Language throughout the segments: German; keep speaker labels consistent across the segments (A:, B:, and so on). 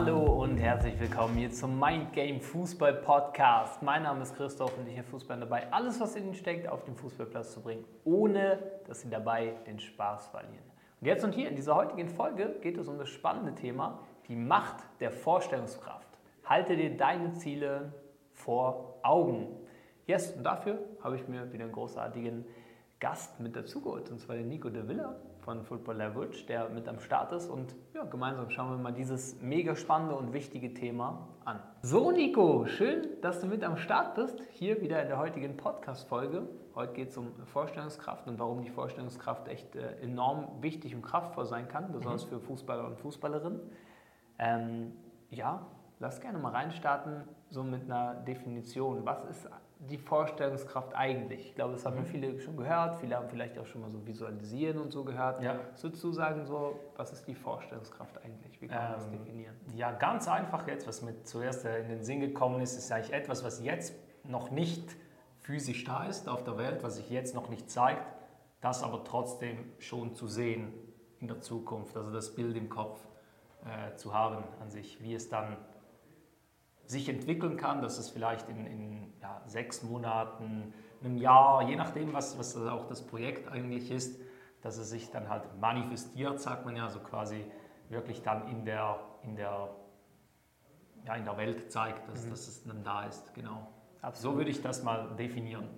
A: Hallo und herzlich willkommen hier zum Mind Game Fußball Podcast. Mein Name ist Christoph und ich helfe Fußball dabei, alles, was in ihnen steckt, auf den Fußballplatz zu bringen, ohne dass sie dabei den Spaß verlieren. Und jetzt und hier in dieser heutigen Folge geht es um das spannende Thema, die Macht der Vorstellungskraft. Halte dir deine Ziele vor Augen. Yes, und dafür habe ich mir wieder einen großartigen Gast mit dazugeholt, und zwar den Nico de Villa von Football Leverage, der mit am Start ist. Und ja, gemeinsam schauen wir mal dieses mega spannende und wichtige Thema an. So, Nico, schön, dass du mit am Start bist. Hier wieder in der heutigen Podcast-Folge. Heute geht es um Vorstellungskraft und warum die Vorstellungskraft echt äh, enorm wichtig und kraftvoll sein kann, besonders mhm. für Fußballer und Fußballerinnen. Ähm, ja, lass gerne mal reinstarten, so mit einer Definition. Was ist die Vorstellungskraft eigentlich? Ich glaube, das haben mhm. viele schon gehört. Viele haben vielleicht auch schon mal so Visualisieren und so gehört. Ja. Was würdest du sagen, so, was ist die Vorstellungskraft eigentlich? Wie kann man ähm, das definieren?
B: Ja, ganz einfach jetzt, was mir zuerst in den Sinn gekommen ist, ist eigentlich etwas, was jetzt noch nicht physisch da ist auf der Welt, was sich jetzt noch nicht zeigt, das aber trotzdem schon zu sehen in der Zukunft, also das Bild im Kopf äh, zu haben an sich, wie es dann sich entwickeln kann, dass es vielleicht in, in ja, sechs Monaten, einem Jahr, je nachdem, was, was auch das Projekt eigentlich ist, dass es sich dann halt manifestiert, sagt man ja, so quasi wirklich dann in der, in der, ja, in der Welt zeigt, dass, mhm. dass es dann da ist. Genau. Absolut. So würde ich das mal definieren.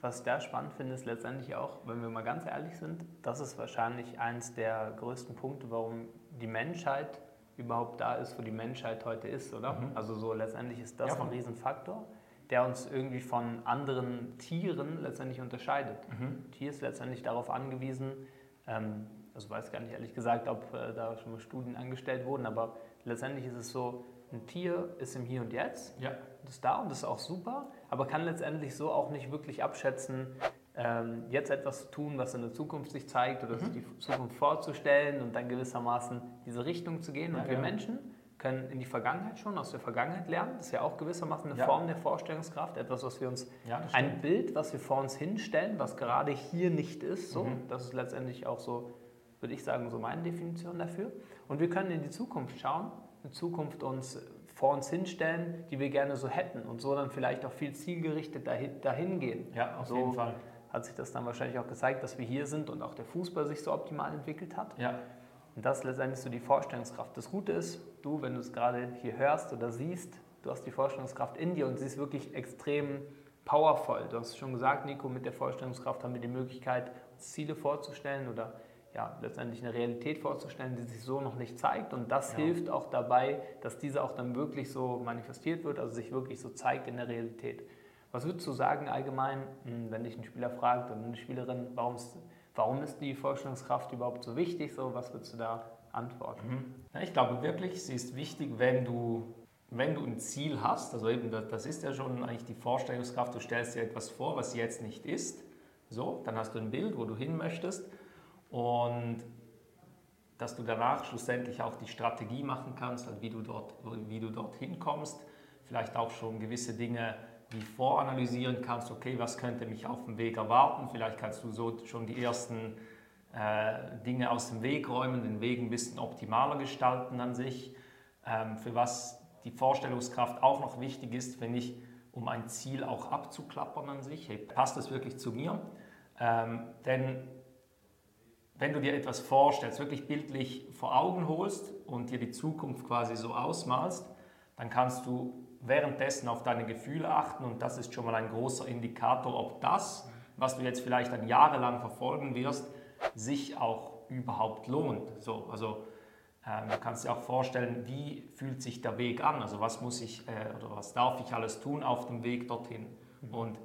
A: Was ich da spannend finde, ist letztendlich auch, wenn wir mal ganz ehrlich sind, das ist wahrscheinlich eins der größten Punkte, warum die Menschheit überhaupt da ist, wo die Menschheit heute ist, oder? Mhm. Also so letztendlich ist das ja, ein Riesenfaktor, der uns irgendwie von anderen Tieren letztendlich unterscheidet. Mhm. Tier ist letztendlich darauf angewiesen, ähm, also weiß gar nicht ehrlich gesagt, ob äh, da schon mal Studien angestellt wurden, aber letztendlich ist es so, ein Tier ist im Hier und Jetzt, ja. das ist da und das ist auch super, aber kann letztendlich so auch nicht wirklich abschätzen, ähm, jetzt etwas zu tun, was in der Zukunft sich zeigt oder mhm. sich die Zukunft vorzustellen und dann gewissermaßen diese Richtung zu gehen. Und ja, wir ja. Menschen können in die Vergangenheit schon, aus der Vergangenheit lernen. Das ist ja auch gewissermaßen eine ja. Form der Vorstellungskraft, etwas, was wir uns, ein Bild, was wir vor uns hinstellen, was gerade hier nicht ist. So. Mhm. Das ist letztendlich auch so, würde ich sagen, so meine Definition dafür. Und wir können in die Zukunft schauen, in Zukunft uns vor uns hinstellen, die wir gerne so hätten und so dann vielleicht auch viel zielgerichtet dahin, dahin gehen.
B: Ja, auf so, jeden Fall
A: hat sich das dann wahrscheinlich auch gezeigt, dass wir hier sind und auch der Fußball sich so optimal entwickelt hat. Ja. Und das ist letztendlich so die Vorstellungskraft. Das Gute ist, du, wenn du es gerade hier hörst oder siehst, du hast die Vorstellungskraft in dir und sie ist wirklich extrem powerful. Du hast schon gesagt, Nico, mit der Vorstellungskraft haben wir die Möglichkeit, uns Ziele vorzustellen oder ja, letztendlich eine Realität vorzustellen, die sich so noch nicht zeigt. Und das ja. hilft auch dabei, dass diese auch dann wirklich so manifestiert wird, also sich wirklich so zeigt in der Realität. Was würdest du sagen allgemein, hm, wenn dich ein Spieler fragt oder eine Spielerin, warum ist, warum ist die Vorstellungskraft überhaupt so wichtig? So, was würdest du da antworten?
B: Mhm. Ja, ich glaube wirklich, sie ist wichtig, wenn du, wenn du ein Ziel hast. Also eben, das ist ja schon eigentlich die Vorstellungskraft. Du stellst dir etwas vor, was jetzt nicht ist. So, dann hast du ein Bild, wo du hin möchtest. Und dass du danach schlussendlich auch die Strategie machen kannst, also wie du dort, wie du dort hinkommst. Vielleicht auch schon gewisse Dinge wie voranalysieren kannst, okay, was könnte mich auf dem Weg erwarten. Vielleicht kannst du so schon die ersten äh, Dinge aus dem Weg räumen, den Weg ein bisschen optimaler gestalten an sich. Ähm, für was die Vorstellungskraft auch noch wichtig ist, finde ich, um ein Ziel auch abzuklappern an sich. Hey, passt das wirklich zu mir? Ähm, denn wenn du dir etwas vorstellst, wirklich bildlich vor Augen holst und dir die Zukunft quasi so ausmalst, dann kannst du währenddessen auf deine Gefühle achten und das ist schon mal ein großer Indikator, ob das, was du jetzt vielleicht ein Jahre lang verfolgen wirst, sich auch überhaupt lohnt. So, also ähm, du kannst dir auch vorstellen, wie fühlt sich der Weg an? Also was muss ich äh, oder was darf ich alles tun auf dem Weg dorthin? Und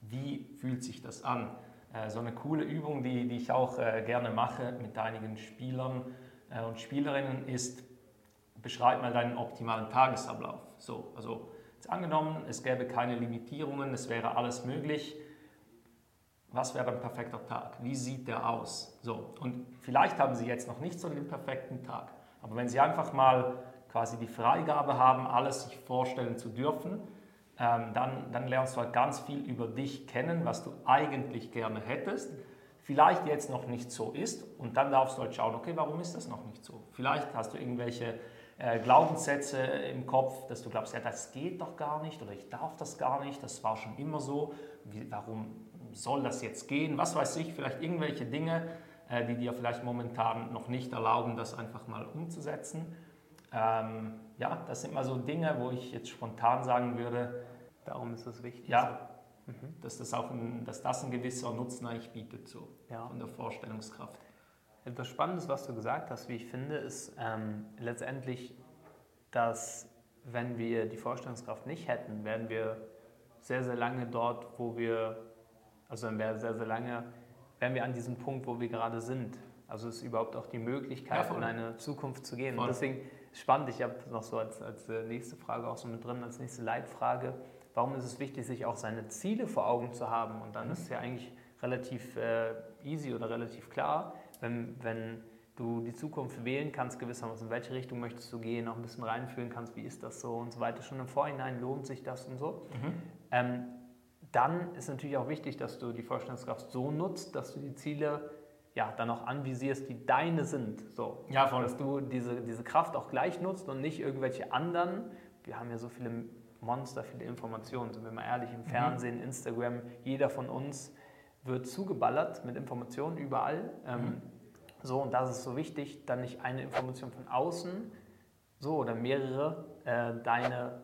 B: wie fühlt sich das an? Äh, so eine coole Übung, die, die ich auch äh, gerne mache mit einigen Spielern äh, und Spielerinnen ist, beschreib mal deinen optimalen Tagesablauf. So, also jetzt angenommen, es gäbe keine Limitierungen, es wäre alles möglich. Was wäre ein perfekter Tag? Wie sieht der aus? So, und vielleicht haben Sie jetzt noch nicht so den perfekten Tag, aber wenn Sie einfach mal quasi die Freigabe haben, alles sich vorstellen zu dürfen, ähm, dann, dann lernst du halt ganz viel über dich kennen, was du eigentlich gerne hättest vielleicht jetzt noch nicht so ist und dann darfst du halt schauen, okay, warum ist das noch nicht so? Vielleicht hast du irgendwelche äh, Glaubenssätze im Kopf, dass du glaubst, ja, das geht doch gar nicht oder ich darf das gar nicht, das war schon immer so, Wie, warum soll das jetzt gehen? Was weiß ich, vielleicht irgendwelche Dinge, äh, die dir vielleicht momentan noch nicht erlauben, das einfach mal umzusetzen. Ähm, ja, das sind mal so Dinge, wo ich jetzt spontan sagen würde,
A: darum ist es wichtig.
B: Ja, mhm. dass, das auch ein, dass das ein gewisser Nutzen eigentlich bietet, so
A: ja.
B: von der Vorstellungskraft.
A: Etwas Spannendes, was du gesagt hast, wie ich finde, ist ähm, letztendlich, dass wenn wir die Vorstellungskraft nicht hätten, wären wir sehr, sehr lange dort, wo wir, also dann wäre sehr, sehr lange, wären wir an diesem Punkt, wo wir gerade sind. Also ist überhaupt auch die Möglichkeit, ja, in eine Zukunft zu gehen. Voll. Und deswegen spannend, ich habe noch so als, als äh, nächste Frage auch so mit drin, als nächste Leitfrage, warum ist es wichtig, sich auch seine Ziele vor Augen zu haben? Und dann mhm. ist es ja eigentlich relativ äh, easy oder relativ klar, wenn, wenn du die Zukunft wählen kannst, gewissermaßen, in welche Richtung möchtest du gehen, auch ein bisschen reinfühlen kannst, wie ist das so und so weiter. Schon im Vorhinein lohnt sich das und so. Mhm. Ähm, dann ist natürlich auch wichtig, dass du die Vorstellungskraft so nutzt, dass du die Ziele ja, dann auch anvisierst, die deine sind. So,
B: ja, voll.
A: Dass du diese, diese Kraft auch gleich nutzt und nicht irgendwelche anderen. Wir haben ja so viele Monster, viele Informationen, sind wir mal ehrlich, im mhm. Fernsehen, mhm. Instagram, jeder von uns wird zugeballert mit Informationen überall. Ähm, mhm. So, und da ist so wichtig, dann nicht eine Information von außen, so oder mehrere, äh, deine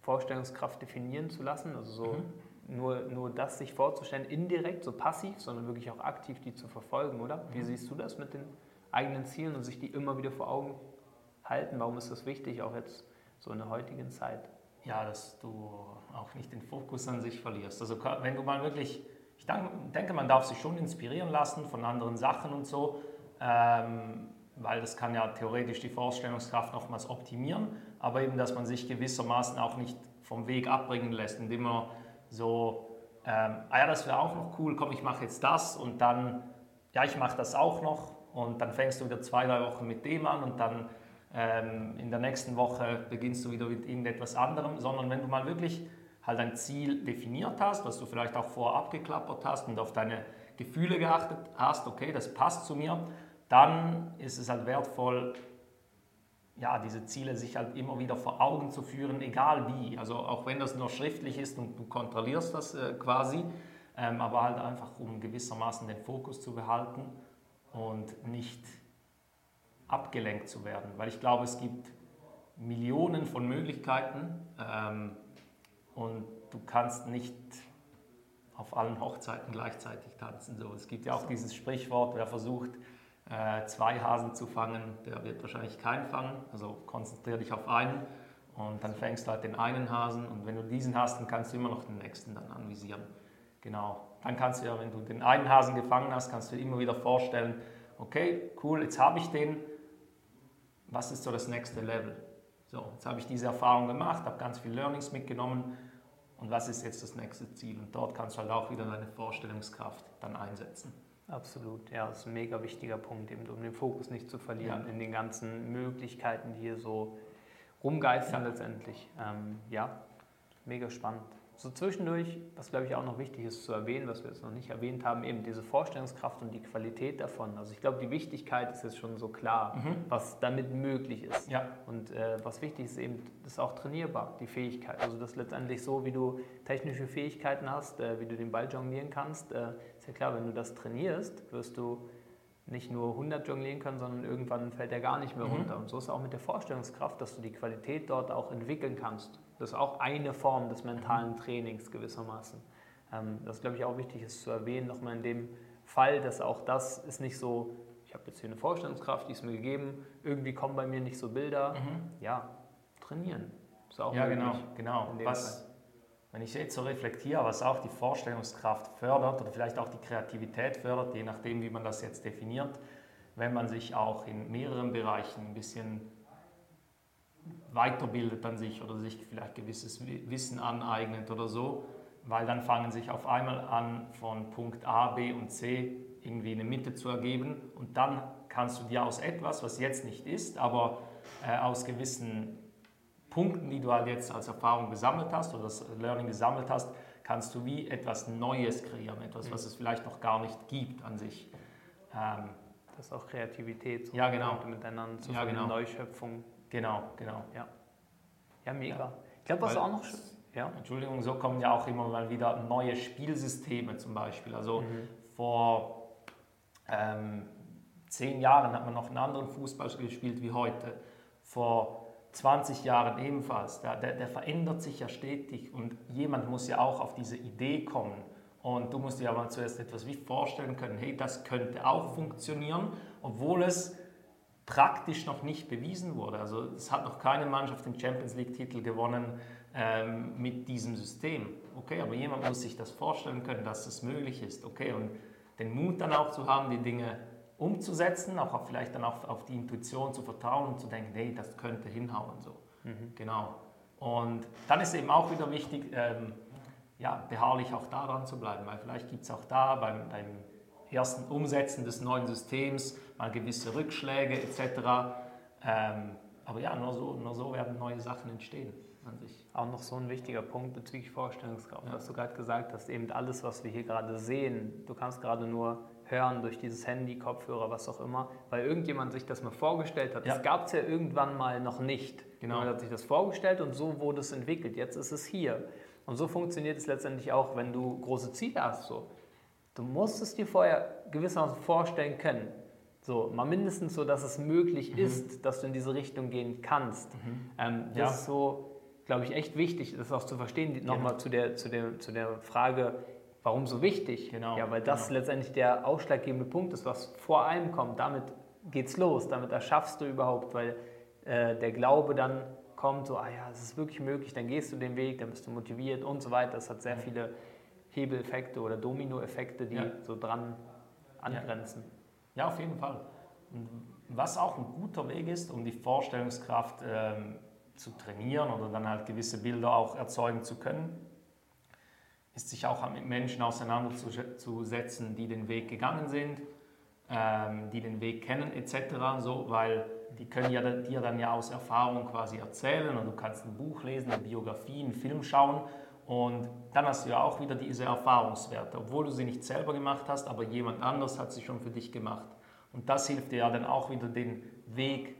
A: Vorstellungskraft definieren zu lassen. Also so mhm. nur, nur das sich vorzustellen, indirekt, so passiv, sondern wirklich auch aktiv die zu verfolgen, oder? Wie mhm. siehst du das mit den eigenen Zielen und sich die immer wieder vor Augen halten? Warum ist das wichtig, auch jetzt so in der heutigen Zeit?
B: Ja, dass du auch nicht den Fokus an sich verlierst. Also wenn du mal wirklich, ich denke, man darf sich schon inspirieren lassen von anderen Sachen und so, ähm, weil das kann ja theoretisch die Vorstellungskraft nochmals optimieren, aber eben, dass man sich gewissermaßen auch nicht vom Weg abbringen lässt, indem man so, ähm, ah ja, das wäre auch noch cool, komm, ich mache jetzt das und dann, ja, ich mache das auch noch und dann fängst du wieder zwei, drei Wochen mit dem an und dann ähm, in der nächsten Woche beginnst du wieder mit irgendetwas anderem, sondern wenn du mal wirklich halt ein Ziel definiert hast, was du vielleicht auch vorab geklappert hast und auf deine Gefühle geachtet hast, okay, das passt zu mir, dann ist es halt wertvoll, ja, diese Ziele sich halt immer wieder vor Augen zu führen, egal wie. Also auch wenn das nur schriftlich ist und du kontrollierst das äh, quasi, ähm, aber halt einfach, um gewissermaßen den Fokus zu behalten und nicht abgelenkt zu werden. Weil ich glaube, es gibt Millionen von Möglichkeiten ähm, und du kannst nicht auf allen Hochzeiten gleichzeitig tanzen. So, es gibt ja auch dieses Sprichwort, wer versucht, zwei Hasen zu fangen, der wird wahrscheinlich keinen fangen. Also konzentriere dich auf einen und dann fängst du halt den einen Hasen und wenn du diesen hast, dann kannst du immer noch den nächsten dann anvisieren. Genau. Dann kannst du ja, wenn du den einen Hasen gefangen hast, kannst du dir immer wieder vorstellen, okay, cool, jetzt habe ich den, was ist so das nächste Level? So, jetzt habe ich diese Erfahrung gemacht, habe ganz viel Learnings mitgenommen und was ist jetzt das nächste Ziel? Und dort kannst du halt auch wieder deine Vorstellungskraft dann einsetzen.
A: Absolut, ja, das ist ein mega wichtiger Punkt, eben um den Fokus nicht zu verlieren ja. in den ganzen Möglichkeiten, die hier so rumgeistern ja. letztendlich. Ähm, ja, mega spannend. So zwischendurch, was glaube ich auch noch wichtig ist zu erwähnen, was wir jetzt noch nicht erwähnt haben, eben diese Vorstellungskraft und die Qualität davon. Also ich glaube, die Wichtigkeit ist jetzt schon so klar, mhm. was damit möglich ist.
B: Ja.
A: Und äh, was wichtig ist eben, das ist auch trainierbar, die Fähigkeit. Also das letztendlich so, wie du technische Fähigkeiten hast, äh, wie du den Ball jonglieren kannst, äh, ist ja klar, wenn du das trainierst, wirst du nicht nur 100 jonglieren können, sondern irgendwann fällt er gar nicht mehr mhm. runter. Und so ist es auch mit der Vorstellungskraft, dass du die Qualität dort auch entwickeln kannst. Das ist auch eine Form des mentalen mhm. Trainings gewissermaßen. Ähm, das glaube ich auch wichtig ist zu erwähnen, nochmal in dem Fall, dass auch das ist nicht so, ich habe jetzt hier eine Vorstellungskraft, die ist mir gegeben, irgendwie kommen bei mir nicht so Bilder. Mhm. Ja, trainieren.
B: Ist auch ja, genau, genau. Was, wenn ich jetzt so reflektiere, was auch die Vorstellungskraft fördert oder vielleicht auch die Kreativität fördert, je nachdem, wie man das jetzt definiert, wenn man sich auch in mehreren Bereichen ein bisschen weiterbildet an sich oder sich vielleicht gewisses Wissen aneignet oder so, weil dann fangen sich auf einmal an, von Punkt A, B und C irgendwie eine Mitte zu ergeben und dann kannst du dir aus etwas, was jetzt nicht ist, aber äh, aus gewissen Punkten, die du halt jetzt als Erfahrung gesammelt hast oder das Learning gesammelt hast, kannst du wie etwas Neues kreieren, etwas, was es vielleicht noch gar nicht gibt an sich.
A: Ähm, das ist auch Kreativität,
B: so ja, genau.
A: miteinander zu
B: ja, genau.
A: Neuschöpfung.
B: Genau, genau.
A: Ja, ja mega. Ja. Ich glaube, was auch noch...
B: Ja. Entschuldigung, so kommen ja auch immer mal wieder neue Spielsysteme zum Beispiel. Also mhm. vor ähm, zehn Jahren hat man noch einen anderen Fußball gespielt wie heute. Vor 20 Jahren ebenfalls. Der, der, der, verändert sich ja stetig und jemand muss ja auch auf diese Idee kommen. Und du musst dir aber zuerst etwas wie vorstellen können, hey, das könnte auch funktionieren, obwohl es praktisch noch nicht bewiesen wurde. Also es hat noch keine Mannschaft den Champions League-Titel gewonnen ähm, mit diesem System. Okay, aber jemand muss sich das vorstellen können, dass das möglich ist. Okay, und den Mut dann auch zu haben, die Dinge umzusetzen, auch vielleicht dann auch auf die Intuition zu vertrauen und zu denken, hey, das könnte hinhauen. So. Mhm. Genau. Und dann ist eben auch wieder wichtig, ähm, ja, beharrlich auch daran zu bleiben, weil vielleicht gibt es auch da beim, beim, ersten Umsetzen des neuen Systems mal gewisse Rückschläge etc. Ähm, aber ja, nur so, nur so werden neue Sachen entstehen
A: an sich. Auch noch so ein wichtiger Punkt bezüglich Vorstellungskraft, ja. was du gerade gesagt hast, eben alles, was wir hier gerade sehen, du kannst gerade nur hören durch dieses Handy, Kopfhörer, was auch immer, weil irgendjemand sich das mal vorgestellt hat. Ja. Das gab es ja irgendwann mal noch nicht. Genau. Man hat sich das vorgestellt und so wurde es entwickelt. Jetzt ist es hier. Und so funktioniert es letztendlich auch, wenn du große Ziele hast. So. Du musst es dir vorher gewissermaßen vorstellen können. So, mal mindestens so, dass es möglich mhm. ist, dass du in diese Richtung gehen kannst. Mhm. Ähm, das ja. ist so, glaube ich, echt wichtig, das auch zu verstehen. Nochmal zu der, zu, der, zu der Frage, Warum so wichtig? Genau. Ja, weil das genau. letztendlich der ausschlaggebende Punkt ist, was vor allem kommt. Damit geht's los, damit erschaffst du überhaupt, weil äh, der Glaube dann kommt, so, ah ja, es ist wirklich möglich, dann gehst du den Weg, dann bist du motiviert und so weiter. Das hat sehr viele Hebeleffekte oder Dominoeffekte, die ja. so dran angrenzen.
B: Ja. ja, auf jeden Fall. Und was auch ein guter Weg ist, um die Vorstellungskraft ähm, zu trainieren oder dann halt gewisse Bilder auch erzeugen zu können, ist sich auch mit Menschen auseinanderzusetzen, die den Weg gegangen sind, ähm, die den Weg kennen etc. So, weil die können ja dir dann ja aus Erfahrung quasi erzählen und du kannst ein Buch lesen, eine Biografie, einen Film schauen und dann hast du ja auch wieder diese Erfahrungswerte, obwohl du sie nicht selber gemacht hast, aber jemand anders hat sie schon für dich gemacht. Und das hilft dir ja dann auch wieder den Weg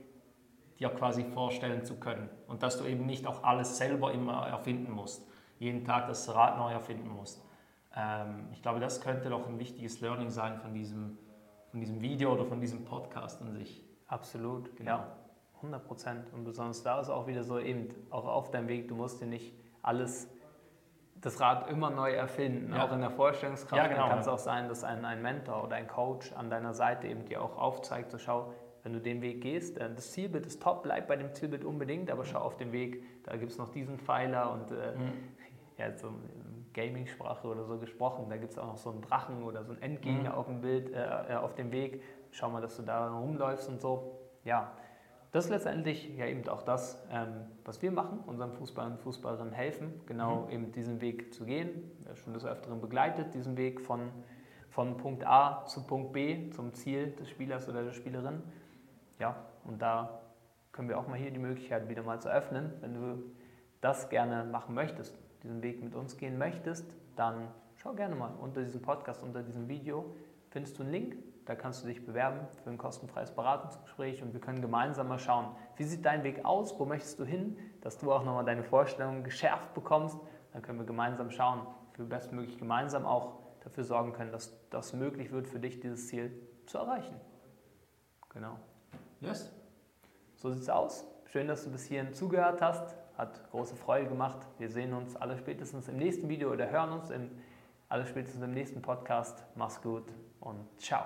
B: dir quasi vorstellen zu können und dass du eben nicht auch alles selber immer erfinden musst jeden Tag das Rad neu erfinden musst. Ähm, ich glaube, das könnte doch ein wichtiges Learning sein von diesem, von diesem Video oder von diesem Podcast an sich.
A: Absolut, genau. ja, 100 Prozent. Und besonders da ist auch wieder so eben, auch auf deinem Weg, du musst dir nicht alles, das Rad immer neu erfinden. Ja. Auch in der Vorstellungskraft ja, genau, kann es auch sein, dass ein, ein Mentor oder ein Coach an deiner Seite eben dir auch aufzeigt, so schau, wenn du den Weg gehst, äh, das Zielbild ist top, bleib bei dem Zielbild unbedingt, aber schau auf den Weg, da gibt es noch diesen Pfeiler und äh, mhm ja, so Gaming-Sprache oder so gesprochen. Da gibt es auch noch so einen Drachen oder so einen Endgegner mhm. auf dem Bild, äh, äh, auf dem Weg. Schau mal, dass du da rumläufst und so. Ja, das ist letztendlich ja eben auch das, ähm, was wir machen, unseren Fußballern und Fußballerinnen helfen, genau mhm. eben diesen Weg zu gehen. Schon des Öfteren begleitet, diesen Weg von, von Punkt A zu Punkt B, zum Ziel des Spielers oder der Spielerin. Ja, und da können wir auch mal hier die Möglichkeit wieder mal zu öffnen, wenn du das gerne machen möchtest diesen Weg mit uns gehen möchtest, dann schau gerne mal unter diesem Podcast, unter diesem Video, findest du einen Link. Da kannst du dich bewerben für ein kostenfreies Beratungsgespräch und wir können gemeinsam mal schauen, wie sieht dein Weg aus, wo möchtest du hin, dass du auch nochmal deine Vorstellungen geschärft bekommst. Dann können wir gemeinsam schauen, wie wir bestmöglich gemeinsam auch dafür sorgen können, dass das möglich wird für dich, dieses Ziel zu erreichen. Genau.
B: Yes.
A: So sieht es aus. Schön, dass du bis hierhin zugehört hast. Hat große Freude gemacht. Wir sehen uns alle spätestens im nächsten Video oder hören uns im, alle spätestens im nächsten Podcast. Mach's gut und ciao.